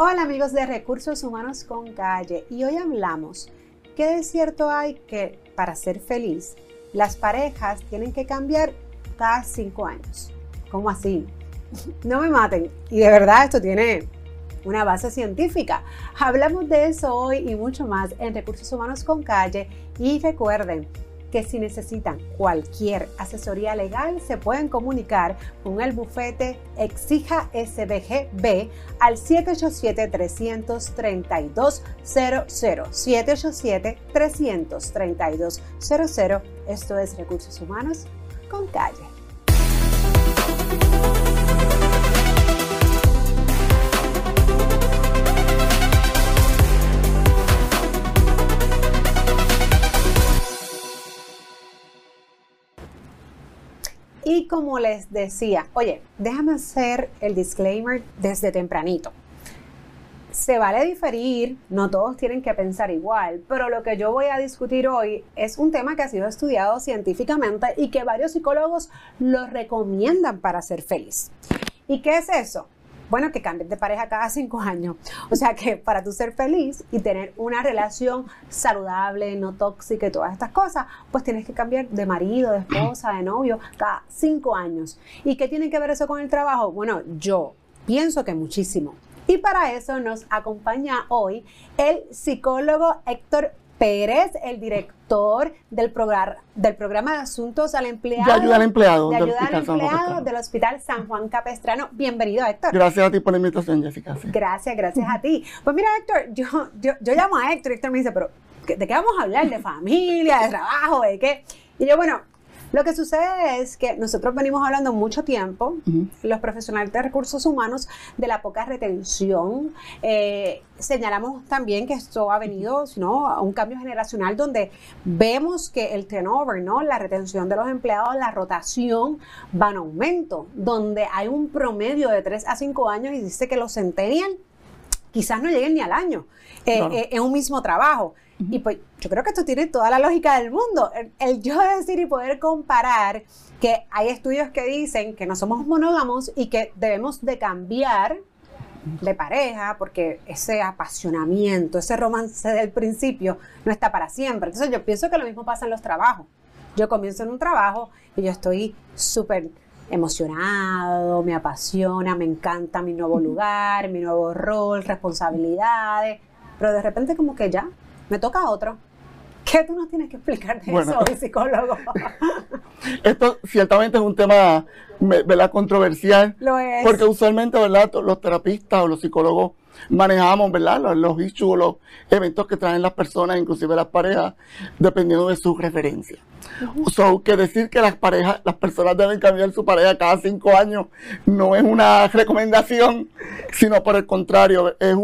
Hola amigos de Recursos Humanos con Calle y hoy hablamos que de cierto hay que para ser feliz las parejas tienen que cambiar cada cinco años. ¿Cómo así? No me maten. Y de verdad esto tiene una base científica. Hablamos de eso hoy y mucho más en Recursos Humanos con Calle y recuerden que si necesitan cualquier asesoría legal se pueden comunicar con el bufete Exija SBGB al 787-332-00. 787-332-00. Esto es Recursos Humanos con Calle. Como les decía, oye, déjame hacer el disclaimer desde tempranito. Se vale diferir, no todos tienen que pensar igual, pero lo que yo voy a discutir hoy es un tema que ha sido estudiado científicamente y que varios psicólogos lo recomiendan para ser feliz. ¿Y qué es eso? Bueno, que cambies de pareja cada cinco años. O sea que para tú ser feliz y tener una relación saludable, no tóxica y todas estas cosas, pues tienes que cambiar de marido, de esposa, de novio cada cinco años. ¿Y qué tiene que ver eso con el trabajo? Bueno, yo pienso que muchísimo. Y para eso nos acompaña hoy el psicólogo Héctor Pérez, el director del, programa, del programa de Asuntos al Empleado. De ayuda al empleado. De ayuda al empleado del Hospital San Juan Capestrano. Bienvenido, Héctor. Gracias a ti por la invitación, Jessica. Gracias, gracias a ti. Pues mira, Héctor, yo, yo, yo llamo a Héctor y Héctor me dice, pero ¿de qué vamos a hablar? ¿De familia, de trabajo, de qué? Y yo, bueno, lo que sucede es que nosotros venimos hablando mucho tiempo, los profesionales de recursos humanos, de la poca retención. Eh, señalamos también que esto ha venido ¿no? a un cambio generacional donde vemos que el turnover, ¿no? la retención de los empleados, la rotación va en aumento, donde hay un promedio de 3 a 5 años y dice que los centennial quizás no lleguen ni al año eh, eh, en un mismo trabajo. Y pues yo creo que esto tiene toda la lógica del mundo. El, yo decir y poder comparar que hay estudios que dicen que no somos monógamos y que debemos de cambiar de pareja porque ese apasionamiento, ese romance del principio no está para siempre. Entonces yo pienso que lo mismo pasa en los trabajos. Yo comienzo en un trabajo y yo estoy súper emocionado, me apasiona, me encanta mi nuevo lugar, mi nuevo rol, responsabilidades, pero de repente como que ya me toca otro. ¿Qué tú nos tienes que explicar de eso, psicólogo? Esto ciertamente es un tema ¿verdad? controversial. Lo es. Porque usualmente ¿verdad? los terapistas o los psicólogos manejamos ¿verdad? los, los issues, los eventos que traen las personas, inclusive las parejas, dependiendo de su referencia. So, que decir que las parejas, las personas deben cambiar su pareja cada cinco años no es una recomendación, sino por el contrario, es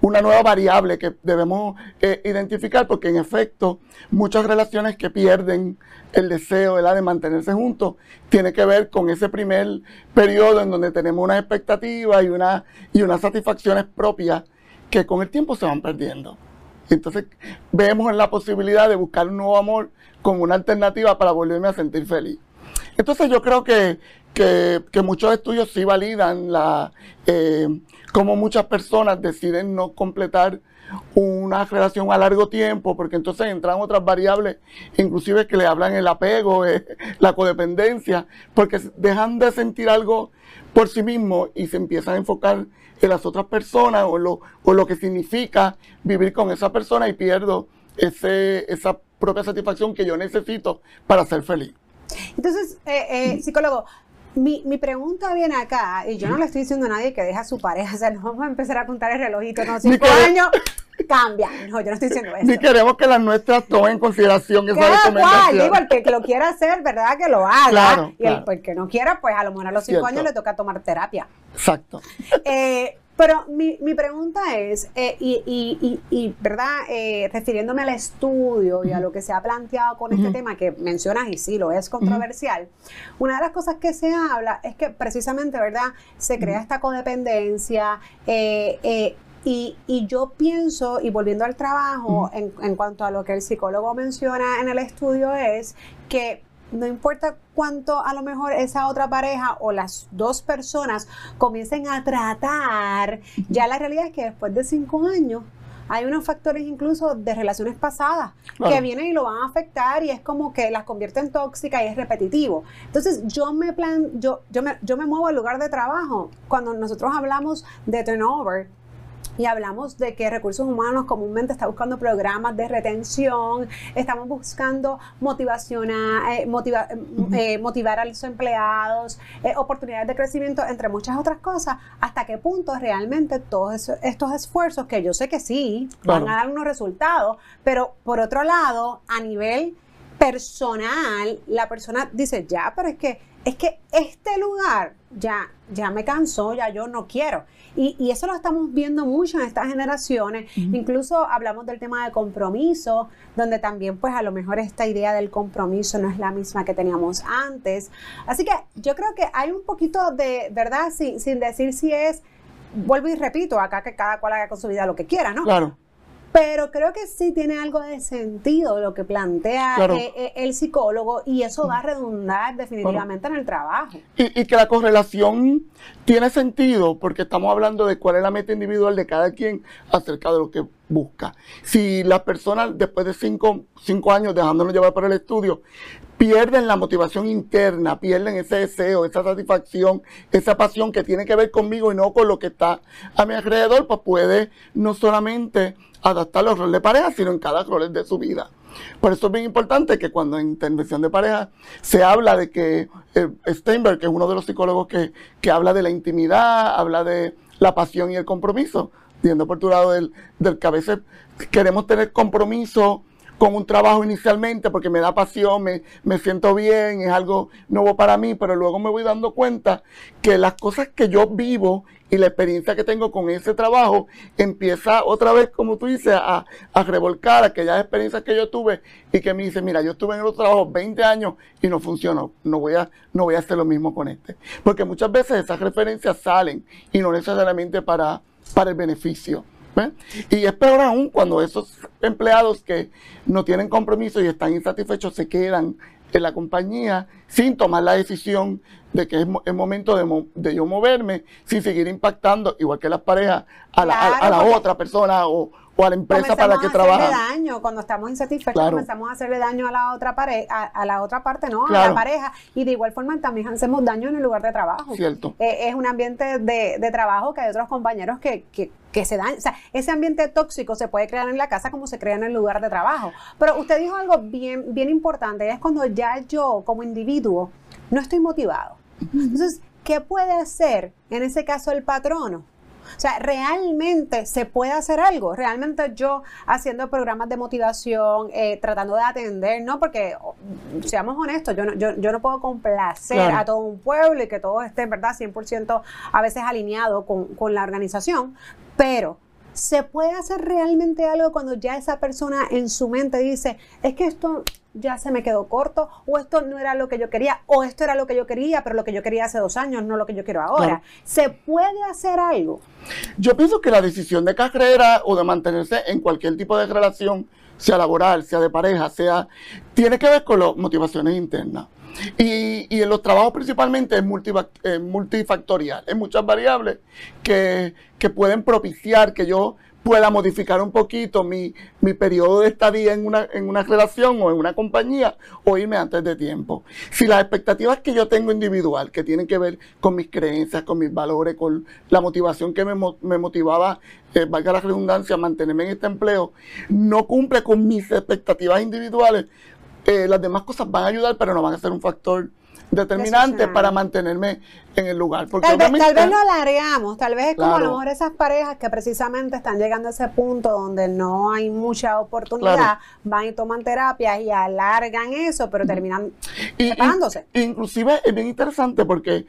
una nueva variable que debemos eh, identificar porque en efecto muchas relaciones que pierden el deseo de mantenerse juntos tiene que ver con ese primer periodo en donde tenemos una expectativa y, una, y unas satisfacciones propias que con el tiempo se van perdiendo. Entonces vemos en la posibilidad de buscar un nuevo amor como una alternativa para volverme a sentir feliz. Entonces yo creo que, muchos estudios sí validan la, eh, cómo muchas personas deciden no completar una relación a largo tiempo, porque entonces entran otras variables, inclusive que le hablan el apego, eh, la codependencia, porque dejan de sentir algo por sí mismo y se empiezan a enfocar en las otras personas o lo, o lo que significa vivir con esa persona y pierdo ese, esa propia satisfacción que yo necesito para ser feliz. Entonces, eh, eh, psicólogo, mi, mi, pregunta viene acá, y yo no le estoy diciendo a nadie que deja a su pareja, o sea, no vamos a empezar a apuntar el relojito, no, cinco años, cambia. No, yo no estoy diciendo eso. Ni queremos que las nuestras tomen en consideración esa Cada recomendación. Cual, digo, el que, lo quiera hacer, ¿verdad? Que lo haga. Claro, y el, que no quiera, pues a lo mejor a los cinco años le toca tomar terapia. Exacto. Eh, pero mi, mi pregunta es, eh, y, y, y, ¿verdad? Eh, refiriéndome al estudio y a lo que se ha planteado con este tema, que mencionas y sí, lo es controversial, una de las cosas que se habla es que precisamente, ¿verdad? Se crea esta codependencia. Eh, y, y, yo pienso, y volviendo al trabajo, en, en, cuanto a lo que el psicólogo menciona en el estudio, es que no importa cuánto a lo mejor esa otra pareja o las dos personas comiencen a tratar, ya la realidad es que después de cinco años hay unos factores incluso de relaciones pasadas que vienen y lo van a afectar y es como que las convierte en tóxica y es repetitivo. Entonces yo me plan, yo, yo me, yo me muevo al lugar de trabajo. Cuando nosotros hablamos de turnover, y hablamos de que recursos humanos comúnmente está buscando programas de retención, estamos buscando motivación eh, eh, motivar a los empleados, eh, oportunidades de crecimiento, entre muchas otras cosas, hasta qué punto realmente todos estos esfuerzos, que yo sé que sí, van a dar unos resultados, pero por otro lado, a nivel personal, la persona dice, ya, pero es que, es que este lugar ya, ya me cansó, ya yo no quiero. Y, eso lo estamos viendo mucho en estas generaciones. Incluso hablamos del tema de compromiso, donde también pues a lo mejor esta idea del compromiso no es la misma que teníamos antes. Así que yo creo que hay un poquito de, ¿verdad? Sin, sin decir si es, vuelvo y repito, acá que cada cual haga con su vida lo que quiera, ¿no? Claro. Pero creo que sí tiene algo de sentido lo que plantea eh, eh, el psicólogo y eso va a redundar definitivamente en el trabajo. Y, que la correlación tiene sentido porque estamos hablando de cuál es la meta individual de cada quien acerca de lo que busca. Si las personas después de cinco, cinco años dejándonos llevar por el estudio pierden la motivación interna, pierden ese deseo, esa satisfacción, esa pasión que tiene que ver conmigo y no con lo que está a mi alrededor, pues puede no solamente adaptar los roles de pareja, sino en cada rol de su vida. Por eso es bien importante que cuando en intervención de pareja se habla de que eh, Steinberg, que es uno de los psicólogos que, que, habla de la intimidad, habla de la pasión y el compromiso, viendo por tu lado del, del que a veces queremos tener compromiso con un trabajo inicialmente porque me da pasión, me, me, siento bien, es algo nuevo para mí, pero luego me voy dando cuenta que las cosas que yo vivo y la experiencia que tengo con ese trabajo empieza otra vez, como tú dices, a, a revolcar aquellas experiencias que yo tuve y que me dice, mira, yo estuve en otro trabajo 20 años y no funcionó, no voy a, no voy a hacer lo mismo con este. Porque muchas veces esas referencias salen y no necesariamente para, para el beneficio. Y es peor aún cuando esos empleados que no tienen compromiso y están insatisfechos se quedan en la compañía sin tomar la decisión de que es, momento de, yo moverme, sin seguir impactando, igual que las parejas, a la, otra persona o, a la empresa para la que trabaja. daño cuando estamos insatisfechos, comenzamos a hacerle daño a la otra pareja, a, la otra parte, ¿no? A la pareja. Y de igual forma también hacemos daño en el lugar de trabajo. Cierto. Eh, es un ambiente de, de, trabajo que hay otros compañeros que, que, que se dan, o sea, ese ambiente tóxico se puede crear en la casa como se crea en el lugar de trabajo. Pero usted dijo algo bien, bien importante, es cuando ya yo como individuo no estoy motivado. Entonces, ¿qué puede hacer en ese caso el patrono? O sea, realmente se puede hacer algo. Realmente yo haciendo programas de motivación, eh, tratando de atender, ¿no? Porque, seamos honestos, yo no, yo, yo no puedo complacer a todo un pueblo y que todo esté, ¿verdad? 100% a veces alineado con, con la organización, pero ¿se puede hacer realmente algo cuando ya esa persona en su mente dice, es que esto ya se me quedó corto, o esto no era lo que yo quería, o esto era lo que yo quería, pero lo que yo quería hace dos años, no lo que yo quiero ahora. ¿Se puede hacer algo? Yo pienso que la decisión de carrera o de mantenerse en cualquier tipo de relación, sea laboral, sea de pareja, sea, tiene que ver con las motivaciones internas. Y, en los trabajos principalmente es, multifactorial, es muchas variables que, que pueden propiciar que yo pueda modificar un poquito mi, mi periodo de estadía en una, en una relación o en una compañía o irme antes de tiempo. Si las expectativas que yo tengo individual, que tienen que ver con mis creencias, con mis valores, con la motivación que me, me motivaba, eh, valga la redundancia, mantenerme en este empleo, no cumple con mis expectativas individuales, eh, las demás cosas van a ayudar, pero no van a ser un factor determinante para mantenerme en el lugar. Porque tal, vez, tal vez lo alargamos, tal vez es como a lo mejor esas parejas que precisamente están llegando a ese punto donde no hay mucha oportunidad, van y toman terapias y alargan eso, pero terminan separándose. inclusive es bien interesante porque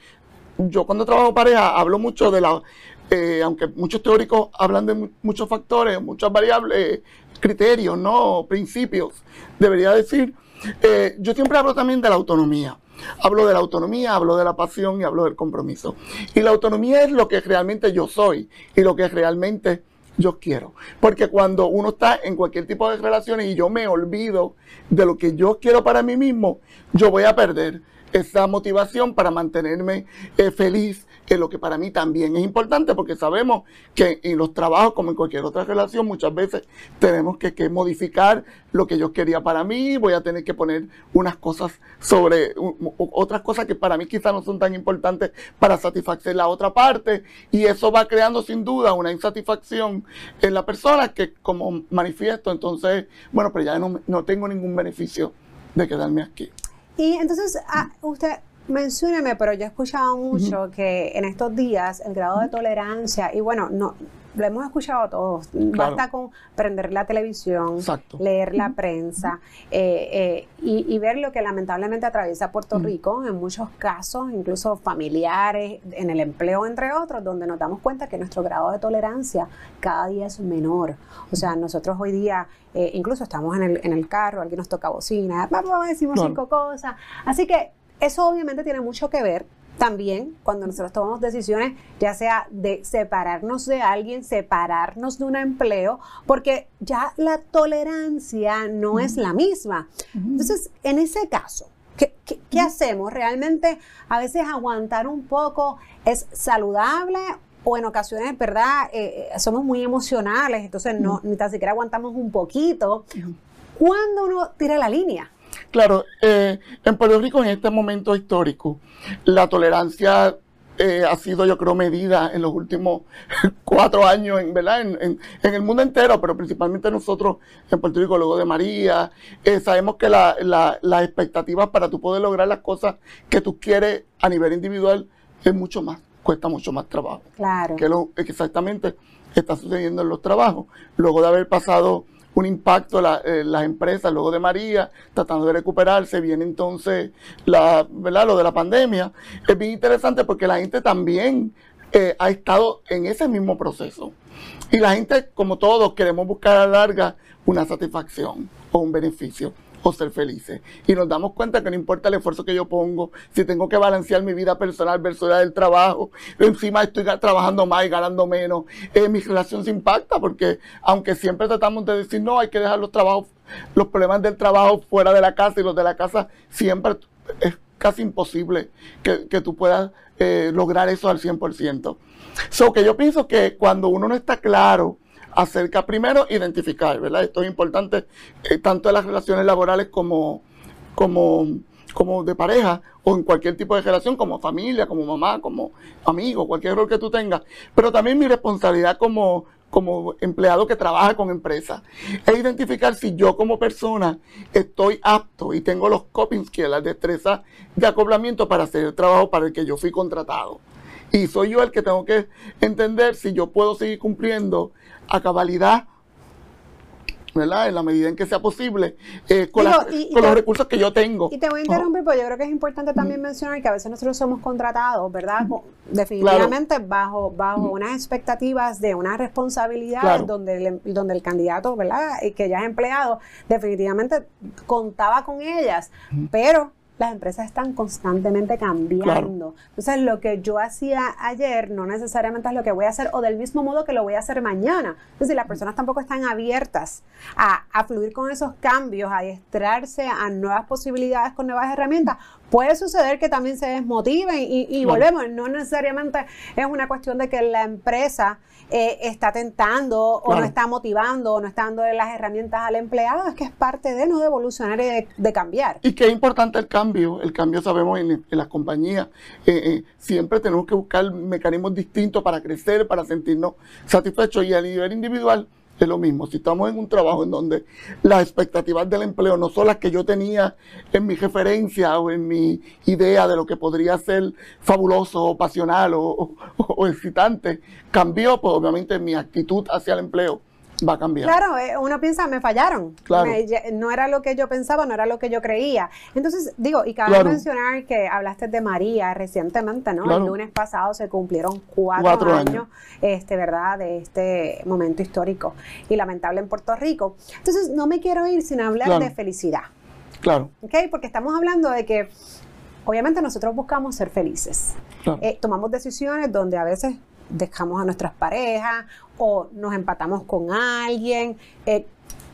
yo cuando trabajo pareja hablo mucho de la, eh, aunque muchos teóricos hablan de muchos factores, muchas variables, criterios, no principios, debería decir. Eh, yo siempre hablo también de la autonomía. Hablo de la autonomía, hablo de la pasión y hablo del compromiso. Y la autonomía es lo que realmente yo soy y lo que realmente yo quiero. Porque cuando uno está en cualquier tipo de relaciones y yo me olvido de lo que yo quiero para mí mismo, yo voy a perder esa motivación para mantenerme eh, feliz, que lo que para mí también es importante, porque sabemos que en los trabajos, como en cualquier otra relación, muchas veces tenemos que, modificar lo que yo quería para mí, voy a tener que poner unas cosas sobre otras cosas que para mí quizás no son tan importantes para satisfacer la otra parte, y eso va creando sin duda una insatisfacción en la persona que como manifiesto, entonces, bueno, pero ya no, no tengo ningún beneficio de quedarme aquí. Y entonces, ah, usted mencióneme, pero yo he escuchado mucho que en estos días el grado de tolerancia, y bueno, no lo hemos escuchado todos, basta con prender la televisión, leer la prensa eh, eh, y, ver lo que lamentablemente atraviesa Puerto Rico, en muchos casos, incluso familiares, en el empleo, entre otros, donde nos damos cuenta que nuestro grado de tolerancia cada día es menor. O sea, nosotros hoy día eh, incluso estamos en el, en el carro, alguien nos toca bocina, vamos, decimos cinco cosas. Así que eso obviamente tiene mucho que ver también cuando nosotros tomamos decisiones, ya sea de separarnos de alguien, separarnos de un empleo, porque ya la tolerancia no es la misma. Entonces, en ese caso, ¿qué, hacemos? ¿Realmente a veces aguantar un poco es saludable o en ocasiones, ¿verdad? Eh, eh, somos muy emocionales, entonces no, ni tan siquiera aguantamos un poquito. ¿Cuándo uno tira la línea? Claro, eh, en Puerto Rico en este momento histórico, la tolerancia eh, ha sido, yo creo, medida en los últimos cuatro años, en, ¿verdad? En, el mundo entero, pero principalmente nosotros en Puerto Rico, luego de María. Eh, sabemos que las la, expectativas para tú poder lograr las cosas que tú quieres a nivel individual es mucho más, cuesta mucho más trabajo. Claro. Que lo exactamente está sucediendo en los trabajos. Luego de haber pasado un impacto la, eh, las empresas luego de María, tratando de recuperarse, viene entonces la, ¿verdad? lo de la pandemia. Es bien interesante porque la gente también eh, ha estado en ese mismo proceso. Y la gente, como todos, queremos buscar a la larga una satisfacción o un beneficio o ser felices. Y nos damos cuenta que no importa el esfuerzo que yo pongo, si tengo que balancear mi vida personal versus la del trabajo, encima estoy trabajando más y ganando menos, eh, mi relación se impacta porque aunque siempre tratamos de decir no, hay que dejar los trabajos, los problemas del trabajo fuera de la casa y los de la casa siempre es casi imposible que, que tú puedas eh, lograr eso al 100%. So que yo pienso que cuando uno no está claro acerca primero identificar, ¿verdad? Esto es importante eh, tanto en las relaciones laborales como, como, como de pareja o en cualquier tipo de relación, como familia, como mamá, como amigo, cualquier rol que tú tengas. Pero también mi responsabilidad como, como empleado que trabaja con empresas, es identificar si yo como persona estoy apto y tengo los coping skills, las destrezas de acoplamiento para hacer el trabajo para el que yo fui contratado. Y soy yo el que tengo que entender si yo puedo seguir cumpliendo a cabalidad ¿verdad? En la medida en que sea posible, eh, con, los recursos que yo tengo. Y te voy a interrumpir, porque yo creo que es importante también mencionar que a veces nosotros somos contratados, ¿verdad? Definitivamente bajo, bajo unas expectativas de una responsabilidad donde, el, donde el candidato, ¿verdad? Que ya es empleado, definitivamente contaba con ellas, pero las empresas están constantemente cambiando. Entonces, lo que yo hacía ayer no necesariamente es lo que voy a hacer o del mismo modo que lo voy a hacer mañana. Entonces, las personas tampoco están abiertas a, fluir con esos cambios, a adiestrarse a nuevas posibilidades con nuevas herramientas, puede suceder que también se desmotiven y, volvemos. No necesariamente es una cuestión de que la empresa eh, está tentando o no está motivando o no está dando las herramientas al empleado, es que es parte de no de evolucionar y de, cambiar. Y que es importante el cambio, el cambio sabemos en, las compañías, eh, eh, siempre tenemos que buscar mecanismos distintos para crecer, para sentirnos satisfechos y a nivel individual es lo mismo. Si estamos en un trabajo en donde las expectativas del empleo no son las que yo tenía en mi referencia o en mi idea de lo que podría ser fabuloso o pasional o, o excitante, cambió, pues obviamente mi actitud hacia el empleo va a cambiar. Claro, eh, uno piensa, me fallaron. no era lo que yo pensaba, no era lo que yo creía. Entonces, digo, y cabe mencionar que hablaste de María recientemente, ¿no? El lunes pasado se cumplieron cuatro, años, este, ¿verdad?, de este momento histórico y lamentable en Puerto Rico. Entonces, no me quiero ir sin hablar de felicidad. Claro. ¿Ok? Porque estamos hablando de que Obviamente nosotros buscamos ser felices. Eh, tomamos decisiones donde a veces dejamos a nuestras parejas o nos empatamos con alguien. eh,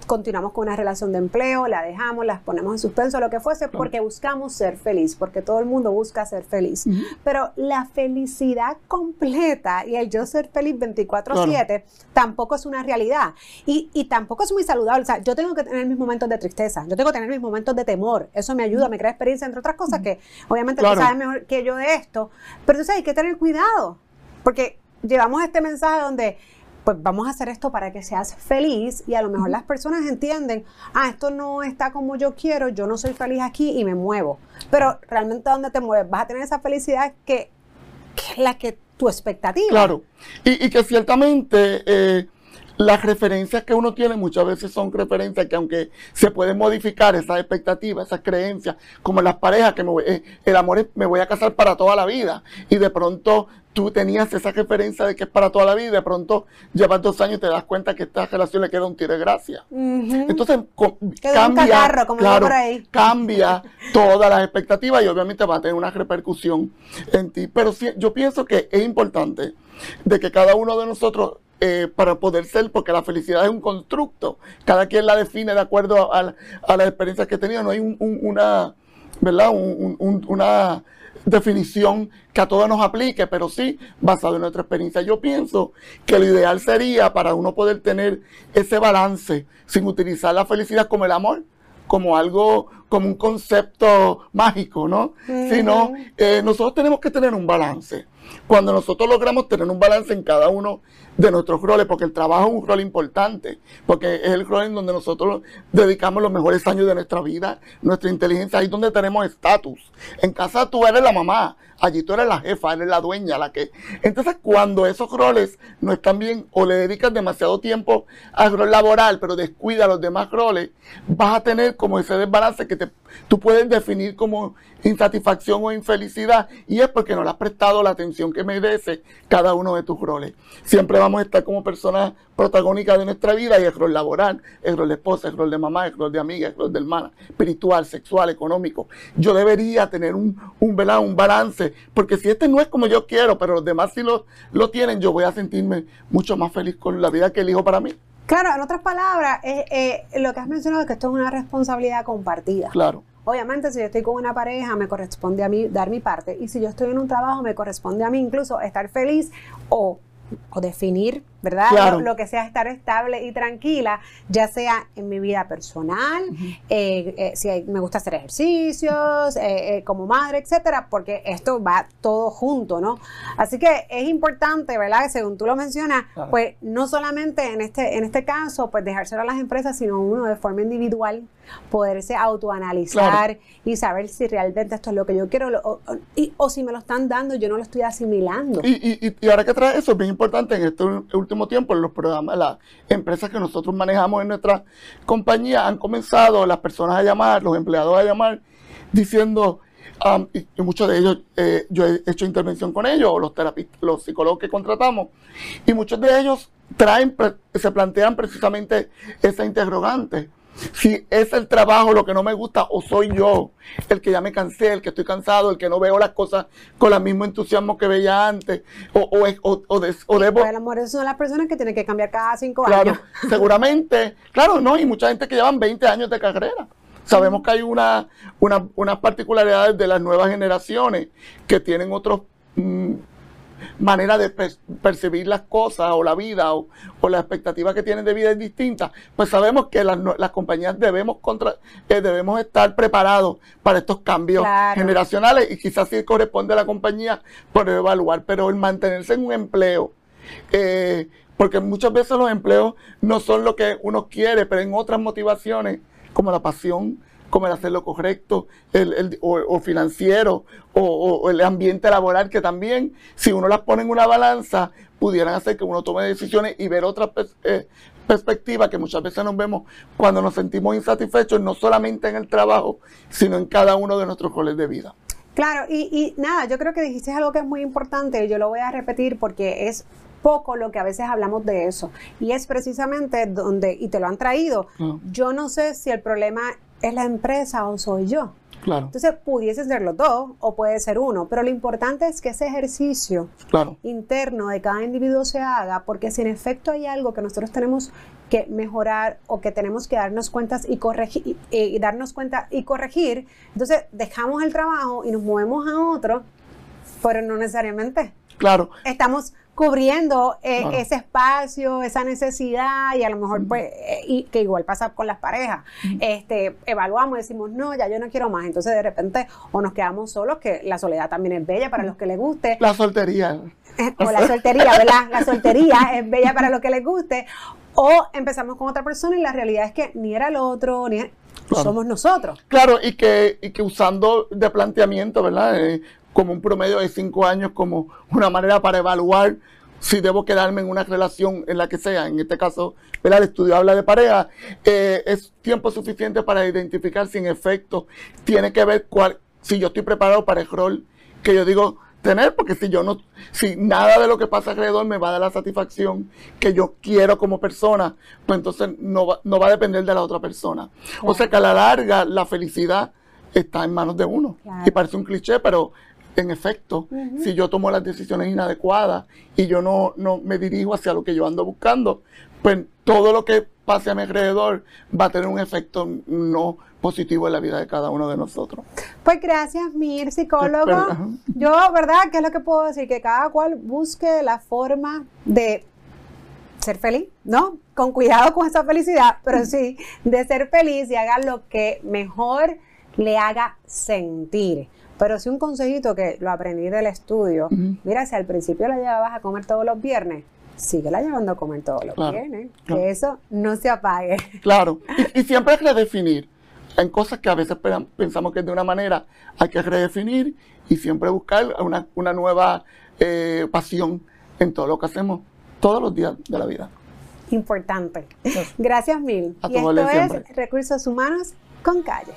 continuamos con una relación de empleo, la dejamos, las ponemos en suspenso, lo que fuese, porque buscamos ser feliz, porque todo el mundo busca ser feliz. Pero la felicidad completa y el yo ser feliz 24/7 tampoco es una realidad. Y, y tampoco es muy saludable. O sea, yo tengo que tener mis momentos de tristeza, yo tengo que tener mis momentos de temor. Eso me ayuda, me crea experiencia, entre otras cosas que obviamente Claro. tú sabes mejor que yo de esto. Pero tú sabes, hay que tener cuidado, porque llevamos este mensaje donde pues vamos a hacer esto para que seas feliz y a lo mejor las personas entienden, ah, esto no está como yo quiero, yo no soy feliz aquí y me muevo. Pero realmente donde te mueves vas a tener esa felicidad que, que es la que tu expectativa. Claro. Y, y que ciertamente eh, las referencias que uno tiene muchas veces son referencias que aunque se pueden modificar esas expectativas, esas creencias, como las parejas, que me voy- eh, el amor es, me voy a casar para toda la vida. Y de pronto tú tenías esa referencia de que es para toda la vida y de pronto llevas dos años y te das cuenta que esta relación le queda un tiro de gracia. Entonces un cambia, como claro, por ahí. cambia todas las expectativas y obviamente va a tener una repercusión en ti. Pero sí, yo pienso que es importante de que cada uno de nosotros eh, para poder ser, porque la felicidad es un constructo, cada quien la define de acuerdo a, a- a las experiencias que ha tenido, no hay un- un- una, ¿verdad? Un- un- un- una definición que a todos nos aplique, pero sí basado en nuestra experiencia. Yo pienso que lo ideal sería para uno poder tener ese balance sin utilizar la felicidad como el amor, como algo, como un concepto mágico, ¿no? Sino eh, nosotros tenemos que tener un balance. Cuando nosotros logramos tener un balance en cada uno de nuestros roles, porque el trabajo es un rol importante, porque es el rol en donde nosotros dedicamos los mejores años de nuestra vida, nuestra inteligencia, ahí es donde tenemos estatus. En casa tú eres la mamá, allí tú eres la jefa, eres la dueña, la que... Entonces cuando esos roles no están bien o le dedicas demasiado tiempo al rol laboral, pero descuida los demás roles, vas a tener como ese desbalance que te, tú puedes definir como insatisfacción o infelicidad y es porque no le has prestado la atención que merece cada uno de tus roles. Siempre vamos a estar como personas protagónicas de nuestra vida y el rol laboral, el rol de esposa, el rol de mamá, el rol de amiga, el rol de hermana, espiritual, sexual, económico. Yo debería tener un, un, ¿verdad? un balance, porque si este no es como yo quiero, pero los demás sí lo, lo tienen, yo voy a sentirme mucho más feliz con la vida que elijo para mí. Claro, en otras palabras, eh, eh, lo que has mencionado es que esto es una responsabilidad compartida. Claro. Obviamente, si yo estoy con una pareja, me corresponde a mí dar mi parte. Y si yo estoy en un trabajo, me corresponde a mí incluso estar feliz o, o definir, ¿verdad? Claro. Lo, que sea estar estable y tranquila, ya sea en mi vida personal, eh, eh, si hay- me gusta hacer ejercicios, eh, eh, como madre, etcétera, porque esto va todo junto, ¿no? Así que es importante, ¿verdad? Que según tú lo mencionas, Claro. pues no solamente en este, en este caso, pues dejárselo a las empresas, sino uno de forma individual poderse autoanalizar y saber si realmente esto es lo que yo quiero lo- o, y- o si me lo están dando, yo no lo estoy asimilando. Y, y, ahora que trae eso, es bien importante en este último tiempo, en los programas, las empresas que nosotros manejamos en nuestra compañía han comenzado las personas a llamar, los empleados a llamar, diciendo, um, y, y muchos de ellos, eh, yo he hecho intervención con ellos, o los terapistas, los psicólogos que contratamos, y muchos de ellos traen, se plantean precisamente esa interrogante. Si es el trabajo lo que no me gusta o soy yo el que ya me cansé, el que estoy cansado, el que no veo las cosas con el mismo entusiasmo que veía antes, o, o, es- o- o des- o debo, Pues, el amor, esas son las personas que tienen que cambiar cada cinco Claro, años. seguramente, claro, no, y mucha gente que llevan 20 años de carrera. Sabemos que hay una, una- unas particularidades de las nuevas generaciones que tienen otras maneras de per- percibir las cosas o la vida o, o la expectativa que tienen de vida es distinta. Pues sabemos que las, las compañías debemos, contra, eh, debemos estar preparados para estos cambios Claro. generacionales y quizás sí corresponde a la compañía por evaluar, pero el mantenerse en un empleo eh, porque muchas veces los empleos no son lo que uno quiere, pero en otras motivaciones, como la pasión, como el hacer lo correcto, el, el- o, o financiero, o, el ambiente laboral, que también, si uno las pone en una balanza, pudieran hacer que uno tome decisiones y ver otras pers- eh, perspectivas que muchas veces nos vemos cuando nos sentimos insatisfechos, no solamente en el trabajo, sino en cada uno de nuestros roles de vida. Claro, y, y nada, yo creo que dijiste algo que es muy importante y yo lo voy a repetir porque es poco lo que a veces hablamos de eso. Y es precisamente donde, y te lo han traído, Ah. yo no sé si el problema ¿es la empresa o soy yo? Claro, Entonces, pudiese ser los dos o puede ser uno, pero lo importante es que ese ejercicio claro, interno de cada individuo se haga, porque si en efecto hay algo que nosotros tenemos que mejorar o que tenemos que darnos cuenta y corregir, y, y darnos cuenta y corregir, entonces dejamos el trabajo y nos movemos a otro, pero no necesariamente. claro. Estamos cubriendo eh, Claro. ese espacio, esa necesidad y a lo mejor pues eh, y que igual pasa con las parejas. Este, evaluamos decimos, "No, ya yo no quiero más." Entonces de repente o nos quedamos solos, que la soledad también es bella para los que les guste, La soltería. o la soltería, ¿verdad? La soltería es bella para los que les guste. O empezamos con otra persona y la realidad es que ni era el otro, ni Claro. somos nosotros. Claro, y que, y que usando de planteamiento, ¿verdad? Eh, como un promedio de cinco años, como una manera para evaluar si debo quedarme en una relación en la que sea. En este caso, ¿verdad? El estudio habla de pareja. eh, es tiempo suficiente para identificar si en efecto tiene que ver cuál, si yo estoy preparado para el rol que yo digo tener, porque si yo no, si nada de lo que pasa alrededor me va a dar la satisfacción que yo quiero como persona, pues entonces no va, no va a depender de la otra persona. O sea que a la larga la felicidad está en manos de uno. Claro. Y parece un cliché, pero en efecto, si yo tomo las decisiones inadecuadas y yo no, no me dirijo hacia lo que yo ando buscando, pues todo lo que pase a mi alrededor va a tener un efecto no positivo en la vida de cada uno de nosotros. Pues gracias, Mir, psicólogo. Yo, ¿verdad? ¿Qué es lo que puedo decir? Que cada cual busque la forma de ser feliz, ¿no? Con cuidado con esa felicidad, pero sí, de ser feliz y haga lo que mejor le haga sentir. Pero sí un consejito que lo aprendí del estudio, mira, si al principio la llevabas a comer todos los viernes, síguela llevando a comer todos los Claro, viernes, claro. que eso no se apague. Claro, y, y siempre es redefinir. En cosas que a veces pe- pensamos que es de una manera, hay que redefinir y siempre buscar una, una nueva eh, pasión en todo lo que hacemos todos los días de la vida. Importante. Gracias mil. A y esto es siempre. Recursos Humanos con Calle.